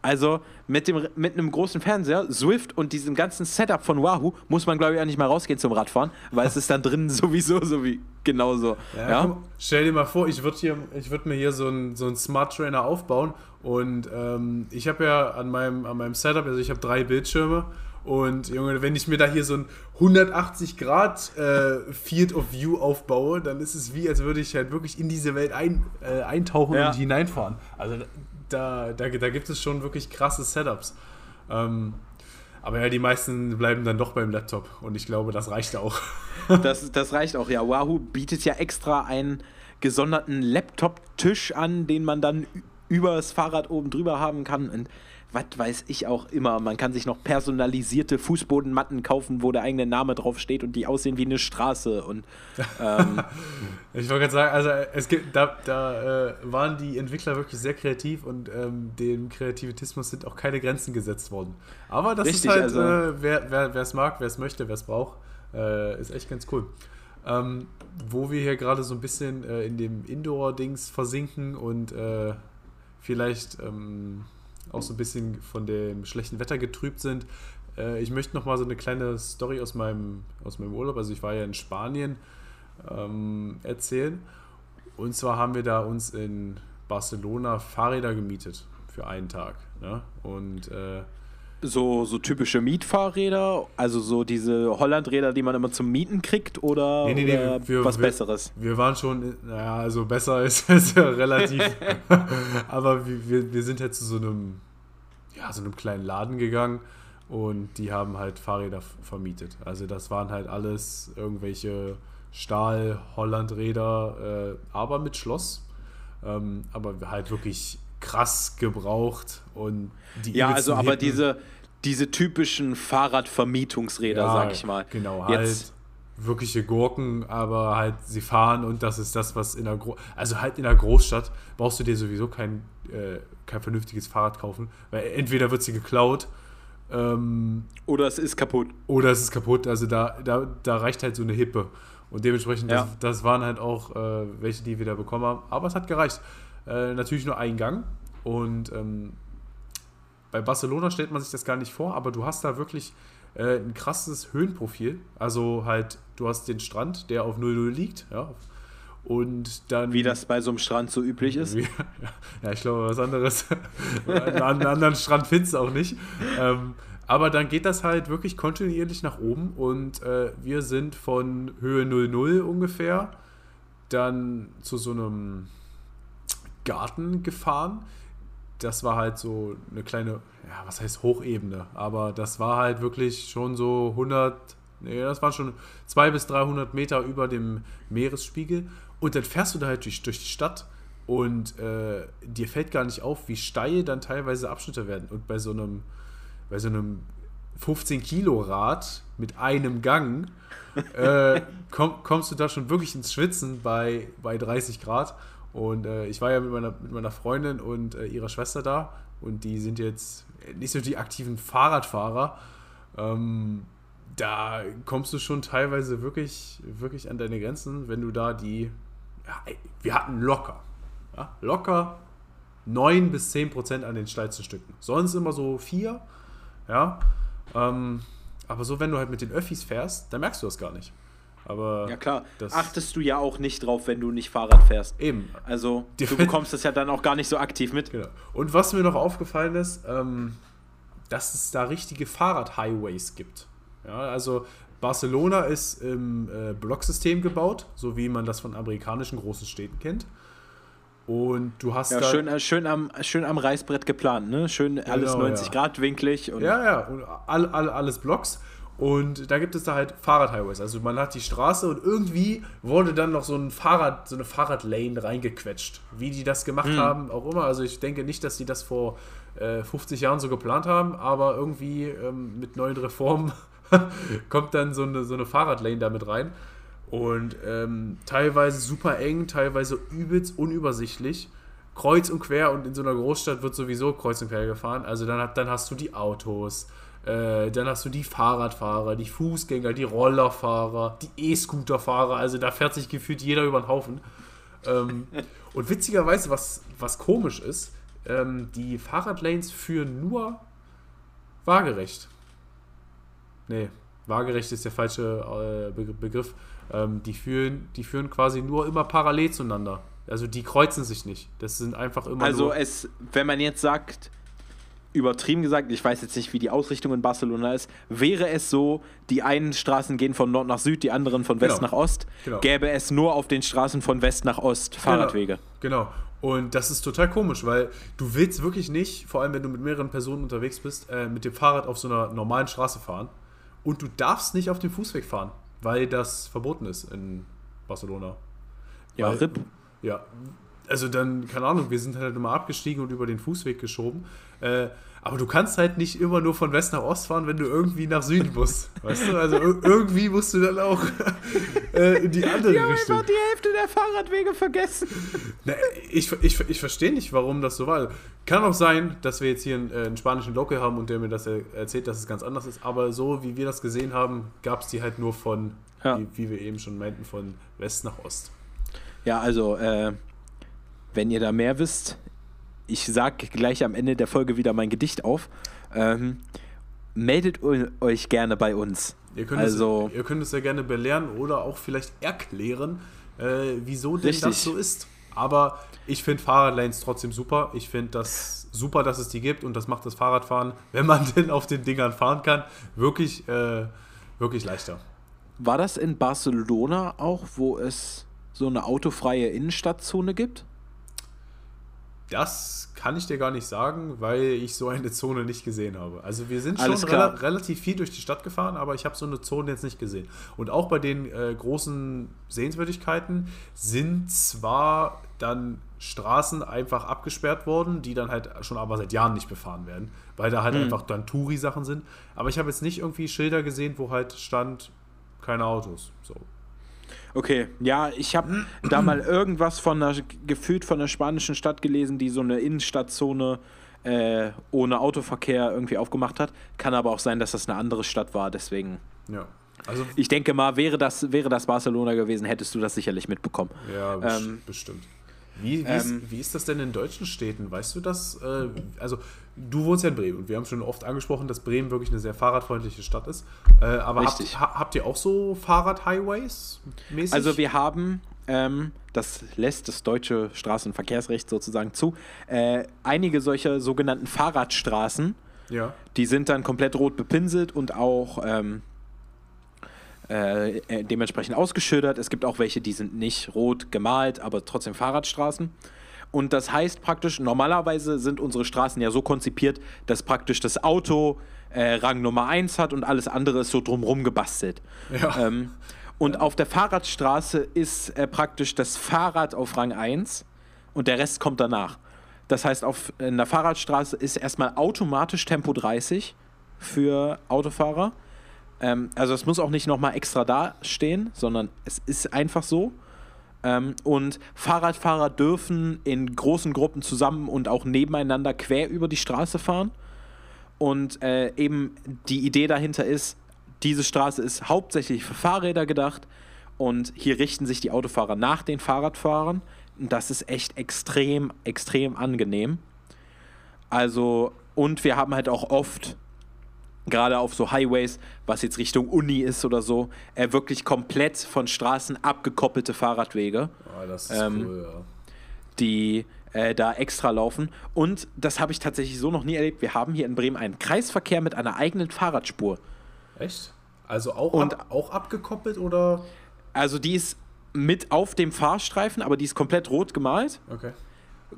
Also mit, dem, mit einem großen Fernseher, Swift und diesem ganzen Setup von Wahoo muss man, glaube ich, auch nicht mal rausgehen zum Radfahren, weil es ist dann drin sowieso so wie genauso. Ja, Ja, Guck, stell dir mal vor, ich würde würd mir hier so einen so einen Smart Trainer aufbauen und ähm, ich habe ja an meinem, an meinem Setup, also ich habe drei Bildschirme und Junge, wenn ich mir da hier so ein 180 Grad äh, Field of View aufbaue, dann ist es wie, als würde ich halt wirklich in diese Welt ein, äh, eintauchen Ja. und hineinfahren. Also da, da, da gibt es schon wirklich krasse Setups. Ähm, aber ja, die meisten bleiben dann doch beim Laptop und ich glaube, das reicht auch. das, das reicht auch. Ja, Wahoo bietet ja extra einen gesonderten Laptop-Tisch an, den man dann ü- über das Fahrrad oben drüber haben kann. Und was weiß ich auch immer. Man kann sich noch personalisierte Fußbodenmatten kaufen, wo der eigene Name drauf steht und die aussehen wie eine Straße. Und ähm, Ich wollte gerade sagen, also es gibt, da, da äh, waren die Entwickler wirklich sehr kreativ und ähm, dem Kreativitismus sind auch keine Grenzen gesetzt worden. Aber das Richtig, ist halt, also- äh, wer wer es mag, wer es möchte, wer es braucht, äh, ist echt ganz cool. Ähm, wo wir hier gerade so ein bisschen äh, in dem Indoor-Dings versinken und äh, vielleicht ähm, auch so ein bisschen von dem schlechten Wetter getrübt sind. Äh, ich möchte noch mal so eine kleine Story aus meinem, aus meinem Urlaub, also ich war ja in Spanien, ähm, erzählen. Und zwar haben wir da uns in Barcelona Fahrräder gemietet für einen Tag. Ne? Und äh, so, so typische Mietfahrräder, also so diese Hollandräder, die man immer zum Mieten kriegt, oder, Nee, nee, nee, oder wir- was wir- Besseres? wir waren schon, naja, also besser ist es ja relativ. Aber wir, wir, sind halt zu so einem, ja, so einem kleinen Laden gegangen und die haben halt Fahrräder vermietet. Also das waren halt alles irgendwelche Stahl-Hollandräder, äh, aber mit Schloss. Ähm, aber halt wirklich krass gebraucht und die Ja, also aber Hippen. diese, diese typischen Fahrradvermietungsräder, Ja, sag ich mal. Genau, Jetzt- halt wirkliche Gurken, aber halt sie fahren und das ist das, was in der Gro also halt in der Großstadt brauchst du dir sowieso kein, äh, kein vernünftiges Fahrrad kaufen, weil entweder wird sie geklaut ähm, Oder es ist kaputt. oder es ist kaputt. Also da, da, da reicht halt so eine Hippe. Und dementsprechend, Ja. das, das waren halt auch äh, welche, die wir da bekommen haben. Aber es hat gereicht. Äh, natürlich nur ein Gang. Und ähm, bei Barcelona stellt man sich das gar nicht vor, aber du hast da wirklich äh, ein krasses Höhenprofil. Also halt, du hast den Strand, der auf 0,0 liegt. Ja. Und dann. Wie das bei so einem Strand so üblich ist. Wie- Ja, ich glaube, was anderes. An einen anderen Strand findest du auch nicht. Ähm, aber dann geht das halt wirklich kontinuierlich nach oben und äh, wir sind von Höhe 00 ungefähr dann zu so einem Garten gefahren. Das war halt so eine kleine, ja, was heißt Hochebene, aber das war halt wirklich schon so 100, nee, das waren schon 200 bis 300 Meter über dem Meeresspiegel und dann fährst du da halt durch, durch die Stadt und äh, dir fällt gar nicht auf, wie steil dann teilweise Abschnitte werden und bei so einem, bei so einem 15 Kilo Rad mit einem Gang, äh, komm, kommst du da schon wirklich ins Schwitzen bei, bei 30 Grad. Und äh, ich war ja mit meiner, mit meiner Freundin und äh, ihrer Schwester da und die sind jetzt nicht so die aktiven Fahrradfahrer. Ähm, da kommst du schon teilweise wirklich, wirklich an deine Grenzen, wenn du da die. Ja, wir hatten locker, ja, locker 9 bis 10 Prozent an den steilsten Stücken. Sonst immer so 4, ja. Ähm, aber so, wenn du halt mit den Öffis fährst, dann merkst du das gar nicht. Aber Ja klar, das- achtest du ja auch nicht drauf, wenn du nicht Fahrrad fährst. eben. Also Die- du bekommst das ja dann auch gar nicht so aktiv mit. Genau. Und was mir noch aufgefallen ist, ähm, dass es da richtige Fahrrad-Highways gibt. Ja, also Barcelona ist im äh, Blocksystem gebaut, so wie man das von amerikanischen großen Städten kennt. Und du hast Ja, da. schön, äh, schön, am, schön am Reißbrett geplant, ne? Schön alles Genau, 90 ja. Grad winklig und Ja, ja, und all, all, alles Blocks. Und da gibt es da halt Fahrradhighways. Also man hat die Straße und irgendwie wurde dann noch so ein Fahrrad, so eine Fahrradlane reingequetscht. Wie die das gemacht haben, auch immer. Also ich denke nicht, dass die das vor äh, 50 Jahren so geplant haben, aber irgendwie ähm, mit neuen Reformen kommt dann so eine, so eine Fahrradlane damit rein. Und ähm, teilweise super eng, teilweise übelst unübersichtlich. Kreuz und quer und in so einer Großstadt wird sowieso kreuz und quer gefahren. Also dann, dann hast du die Autos, äh, dann hast du die Fahrradfahrer, die Fußgänger, die Rollerfahrer, die E-Scooterfahrer. Also da fährt sich gefühlt jeder über den Haufen. Ähm, und witzigerweise, was, was komisch ist, ähm, die Fahrradlanes führen nur waagerecht. Nee, waagerecht ist der falsche äh, Be- Begriff. Ähm, die, führen, die führen quasi nur immer parallel zueinander. Also die kreuzen sich nicht. Das sind einfach immer Also es, wenn man jetzt sagt, übertrieben gesagt, ich weiß jetzt nicht, wie die Ausrichtung in Barcelona ist, wäre es so, die einen Straßen gehen von Nord nach Süd, die anderen von West Genau. nach Ost, Genau. gäbe es nur auf den Straßen von West nach Ost Fahrradwege. Genau. Und das ist total komisch, weil du willst wirklich nicht, vor allem wenn du mit mehreren Personen unterwegs bist, äh, mit dem Fahrrad auf so einer normalen Straße fahren. Und du darfst nicht auf dem Fußweg fahren, weil das verboten ist in Barcelona. Ja, Weil- RIP. Ja, also dann, keine Ahnung, wir sind halt immer abgestiegen und über den Fußweg geschoben. Äh, aber du kannst halt nicht immer nur von West nach Ost fahren, wenn du irgendwie nach Süden musst. weißt du? Also ir- irgendwie musst du dann auch äh, in die andere Richtung. die Hälfte der Fahrradwege vergessen. Na, ich, ich, ich verstehe nicht, warum das so war. Kann auch sein, dass wir jetzt hier einen, äh, einen spanischen Local haben und der mir das er- erzählt, dass es ganz anders ist. Aber so wie wir das gesehen haben, gab es die halt nur von, Ja. wie, wie wir eben schon meinten, von West nach Ost. Ja, also, äh, wenn ihr da mehr wisst, ich sag gleich am Ende der Folge wieder mein Gedicht auf. Ähm, meldet eu- euch gerne bei uns. Ihr könnt, Also- es, ihr könnt es ja gerne belehren oder auch vielleicht erklären, äh, wieso denn Richtig. das so ist. Aber ich finde Fahrradlanes trotzdem super. Ich finde das super, dass es die gibt und das macht das Fahrradfahren, wenn man denn auf den Dingern fahren kann, wirklich, äh, wirklich leichter. War das in Barcelona auch, wo es so eine autofreie Innenstadtzone gibt? Das kann ich dir gar nicht sagen, weil ich so eine Zone nicht gesehen habe. Also wir sind schon Alles klar. rela relativ viel durch die Stadt gefahren, aber ich habe so eine Zone jetzt nicht gesehen. Und auch bei den äh, großen Sehenswürdigkeiten sind zwar dann Straßen einfach abgesperrt worden, die dann halt schon aber seit Jahren nicht befahren werden, weil da halt Hm. einfach dann Touri-Sachen sind. Aber ich habe jetzt nicht irgendwie Schilder gesehen, wo halt stand, keine Autos. So. Okay, ja, ich habe da mal irgendwas von einer, gefühlt von einer spanischen Stadt gelesen, die so eine Innenstadtzone äh, ohne Autoverkehr irgendwie aufgemacht hat. Kann aber auch sein, dass das eine andere Stadt war, deswegen. Ja. Also, Ich denke mal, wäre das, wäre das Barcelona gewesen, hättest du das sicherlich mitbekommen. Ja, Ähm, bestimmt. Wie, wie, ähm, ist, wie ist das denn in deutschen Städten? Weißt du das? Äh, also, du wohnst ja in Bremen und wir haben schon oft angesprochen, dass Bremen wirklich eine sehr fahrradfreundliche Stadt ist. Äh, aber habt, habt ihr auch so Fahrradhighways mäßig? Also wir haben, ähm, das lässt das deutsche Straßenverkehrsrecht sozusagen zu, äh, einige solcher sogenannten Fahrradstraßen, ja. die sind dann komplett rot bepinselt und auch ähm, äh, äh, dementsprechend ausgeschildert. Es gibt auch welche, die sind nicht rot gemalt, aber trotzdem Fahrradstraßen. Und das heißt praktisch, normalerweise sind unsere Straßen ja so konzipiert, dass praktisch das Auto äh, Rang Nummer 1 hat und alles andere ist so drumrum gebastelt. Ja. Ähm, und auf der Fahrradstraße ist äh, praktisch das Fahrrad auf Rang 1 und der Rest kommt danach. Das heißt, auf in der Fahrradstraße ist erstmal automatisch Tempo 30 für Autofahrer. Ähm, also es muss auch nicht nochmal extra dastehen, sondern es ist einfach so. Ähm, und Fahrradfahrer dürfen in großen Gruppen zusammen und auch nebeneinander quer über die Straße fahren. Und äh, eben die Idee dahinter ist, diese Straße ist hauptsächlich für Fahrräder gedacht und hier richten sich die Autofahrer nach den Fahrradfahrern. Und das ist echt extrem, extrem angenehm. Also, und wir haben halt auch oft, gerade auf so Highways, was jetzt Richtung Uni ist oder so, äh, wirklich komplett von Straßen abgekoppelte Fahrradwege. Oh, das ist ähm, cool, ja. Die äh, da extra laufen. Und das habe ich tatsächlich so noch nie erlebt. Wir haben hier in Bremen einen Kreisverkehr mit einer eigenen Fahrradspur. Echt? Also auch, und, ab, auch abgekoppelt oder? Also die ist mit auf dem Fahrstreifen, aber die ist komplett rot gemalt. Okay.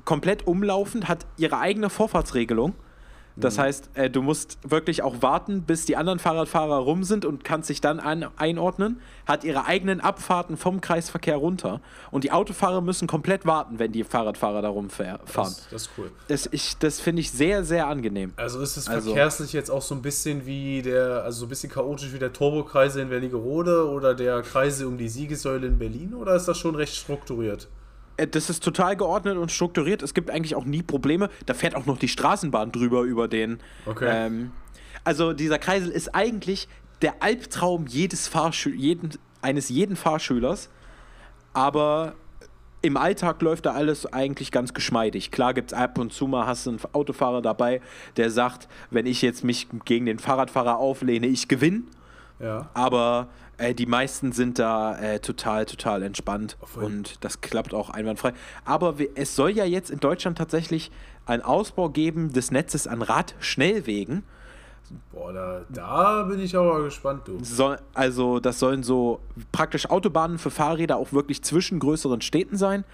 Komplett umlaufend, hat ihre eigene Vorfahrtsregelung. Das mhm. heißt, äh, du musst wirklich auch warten, bis die anderen Fahrradfahrer rum sind und kannst dich dann ein einordnen. Hat ihre eigenen Abfahrten vom Kreisverkehr runter. Und die Autofahrer müssen komplett warten, wenn die Fahrradfahrer da rumfahren. Das, das ist cool. Das, das finde ich sehr, sehr angenehm. Also ist es also, verkehrslich jetzt auch so ein bisschen wie der, also so ein bisschen chaotisch wie der Turbokreise in Wernigerode oder der Kreise um die Siegessäule in Berlin? Oder ist das schon recht strukturiert? Äh, das ist total geordnet und strukturiert. Es gibt eigentlich auch nie Probleme. Da fährt auch noch die Straßenbahn drüber über den. Okay. Ähm, also dieser Kreisel ist eigentlich der Albtraum jedes Fahrschü jeden, eines jeden Fahrschülers. Aber im Alltag läuft da alles eigentlich ganz geschmeidig. Klar gibt es ab und zu mal, hast du einen Autofahrer dabei, der sagt, wenn ich jetzt mich gegen den Fahrradfahrer auflehne, ich gewinne. Ja. Aber äh, die meisten sind da äh, total, total entspannt Voll. und das klappt auch einwandfrei. Aber es soll ja jetzt in Deutschland tatsächlich einen Ausbau geben des Netzes an Radschnellwegen. Boah, da, da, bin ich aber gespannt, du. So, also, das sollen so praktisch Autobahnen für Fahrräder auch wirklich zwischen größeren Städten sein.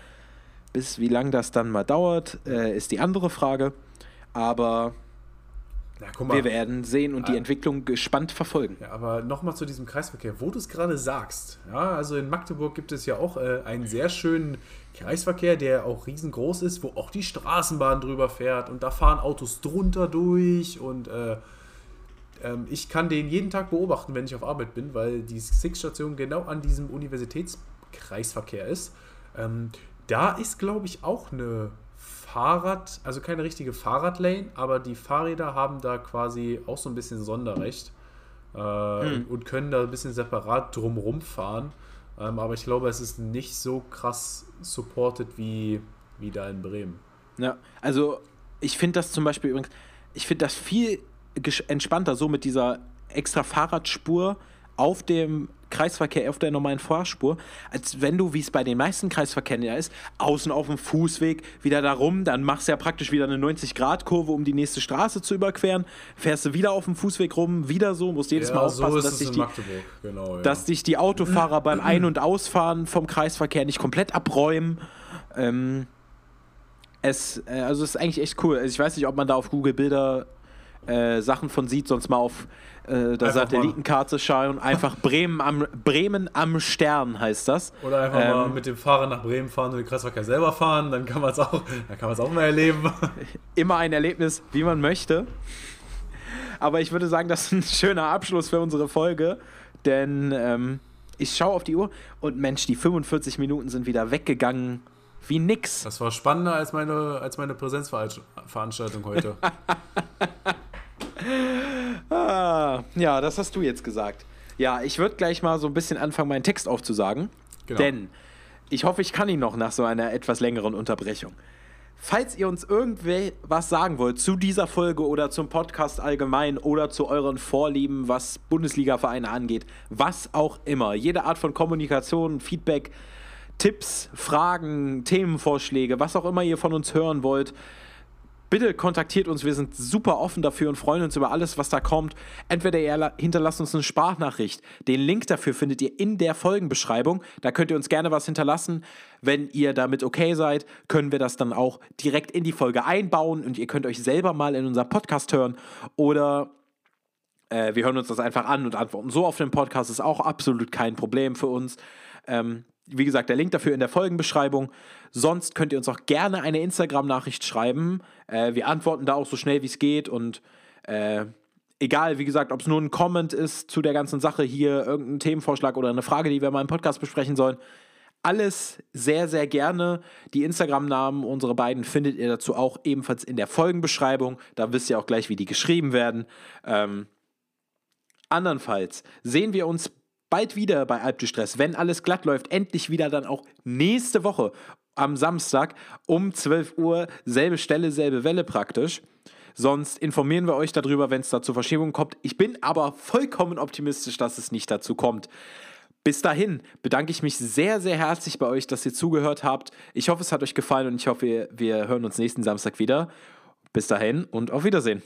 Bis wie lange das dann mal dauert, äh, ist die andere Frage. Aber ja, wir werden sehen und die ah. Entwicklung gespannt verfolgen. Ja, aber nochmal zu diesem Kreisverkehr, wo du es gerade sagst. Ja, also in Magdeburg gibt es ja auch äh, einen sehr schönen Kreisverkehr, der auch riesengroß ist, wo auch die Straßenbahn drüber fährt und da fahren Autos drunter durch und äh, ähm, ich kann den jeden Tag beobachten, wenn ich auf Arbeit bin, weil die Six-Station genau an diesem Universitätskreisverkehr ist. Ähm, da ist, glaube ich, auch eine Fahrrad, also keine richtige Fahrradlane, aber die Fahrräder haben da quasi auch so ein bisschen Sonderrecht äh, hm. und können da ein bisschen separat drumrum fahren. Ähm, aber ich glaube, es ist nicht so krass supported wie, wie da in Bremen. Ja, also ich finde das zum Beispiel übrigens, ich finde das viel entspannter so mit dieser extra Fahrradspur auf dem Kreisverkehr auf der normalen Fahrspur, als wenn du, wie es bei den meisten Kreisverkehren ja ist, außen auf dem Fußweg wieder da rum, dann machst du ja praktisch wieder eine 90-Grad-Kurve, um die nächste Straße zu überqueren, fährst du wieder auf dem Fußweg rum, wieder so, musst jedes ja, Mal aufpassen, so dass, dich die, genau, ja. dass dich die Autofahrer beim Ein- und Ausfahren vom Kreisverkehr nicht komplett abräumen. Ähm, es, äh, also es ist eigentlich echt cool. Also ich weiß nicht, ob man da auf Google Bilder äh, Sachen von sieht, sonst mal auf äh, der Satellitenkarte schauen. Einfach Bremen am, Bremen am Stern heißt das. Oder einfach ähm, mal mit dem Fahrer nach Bremen fahren und den Kreisverkehr selber fahren, dann kann man es auch, auch mal erleben. Immer ein Erlebnis, wie man möchte. Aber ich würde sagen, das ist ein schöner Abschluss für unsere Folge, denn ähm, ich schaue auf die Uhr und Mensch, die 45 Minuten sind wieder weggegangen wie nix. Das war spannender als meine, als meine Präsenzveranstaltung heute. Ah, ja, das hast du jetzt gesagt. Ja, ich würde gleich mal so ein bisschen anfangen, meinen Text aufzusagen. Genau. Denn ich hoffe, ich kann ihn noch nach so einer etwas längeren Unterbrechung. Falls ihr uns irgendwie was sagen wollt zu dieser Folge oder zum Podcast allgemein oder zu euren Vorlieben, was Bundesliga-Vereine angeht, was auch immer, jede Art von Kommunikation, Feedback, Tipps, Fragen, Themenvorschläge, was auch immer ihr von uns hören wollt, bitte kontaktiert uns. Wir sind super offen dafür und freuen uns über alles, was da kommt. Entweder ihr hinterlasst uns eine Sprachnachricht. Den Link dafür findet ihr in der Folgenbeschreibung. Da könnt ihr uns gerne was hinterlassen. Wenn ihr damit okay seid, können wir das dann auch direkt in die Folge einbauen und ihr könnt euch selber mal in unserem Podcast hören. Oder äh, wir hören uns das einfach an und antworten so auf den Podcast. Ist auch absolut kein Problem für uns. Ähm, wie gesagt, der Link dafür in der Folgenbeschreibung. Sonst könnt ihr uns auch gerne eine Instagram-Nachricht schreiben. Äh, wir antworten da auch so schnell wie es geht und äh, egal, wie gesagt, ob es nur ein Comment ist zu der ganzen Sache hier, irgendein Themenvorschlag oder eine Frage, die wir mal im Podcast besprechen sollen. Alles sehr, sehr gerne. Die Instagram-Namen unserer beiden findet ihr dazu auch ebenfalls in der Folgenbeschreibung. Da wisst ihr auch gleich, wie die geschrieben werden. Ähm, andernfalls sehen wir uns bald wieder bei Alpgestress, wenn alles glatt läuft, endlich wieder dann auch nächste Woche am Samstag um 12 Uhr, selbe Stelle, selbe Welle praktisch. Sonst informieren wir euch darüber, wenn es da zur Verschiebung kommt. Ich bin aber vollkommen optimistisch, dass es nicht dazu kommt. Bis dahin bedanke ich mich sehr, sehr herzlich bei euch, dass ihr zugehört habt. Ich hoffe, es hat euch gefallen und ich hoffe, wir hören uns nächsten Samstag wieder. Bis dahin und auf Wiedersehen.